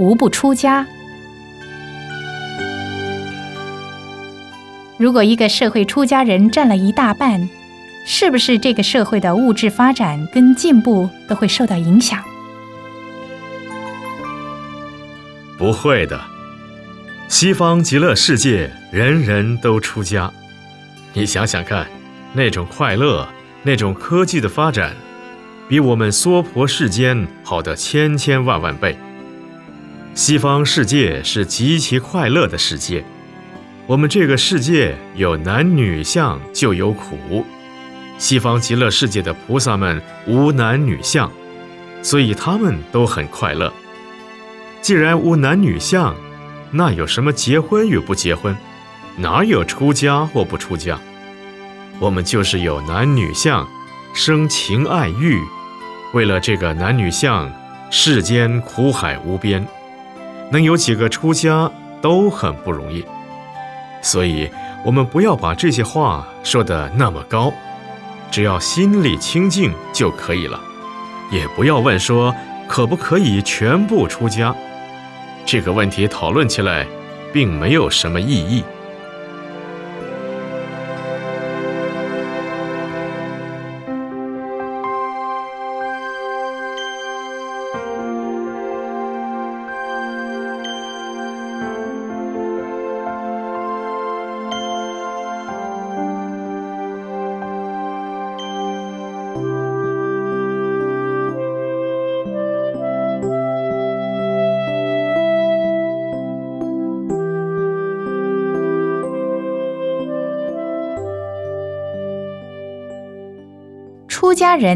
无不出家。如果一个社会出家人占了一大半，是不是这个社会的物质发展跟进步都会受到影响？不会的，西方极乐世界人人都出家。你想想看，那种快乐，那种科技的发展，比我们娑婆世间好的千千万万倍。西方世界是极其快乐的世界。我们这个世界有男女相就有苦，西方极乐世界的菩萨们无男女相，所以他们都很快乐。既然无男女相，那有什么结婚与不结婚？哪有出家或不出家？我们就是有男女相，生情爱欲，为了这个男女相，世间苦海无边，能有几个出家都很不容易。所以，我们不要把这些话说得那么高，只要心里清净就可以了。也不要问说可不可以全部出家，这个问题讨论起来，并没有什么意义。出家人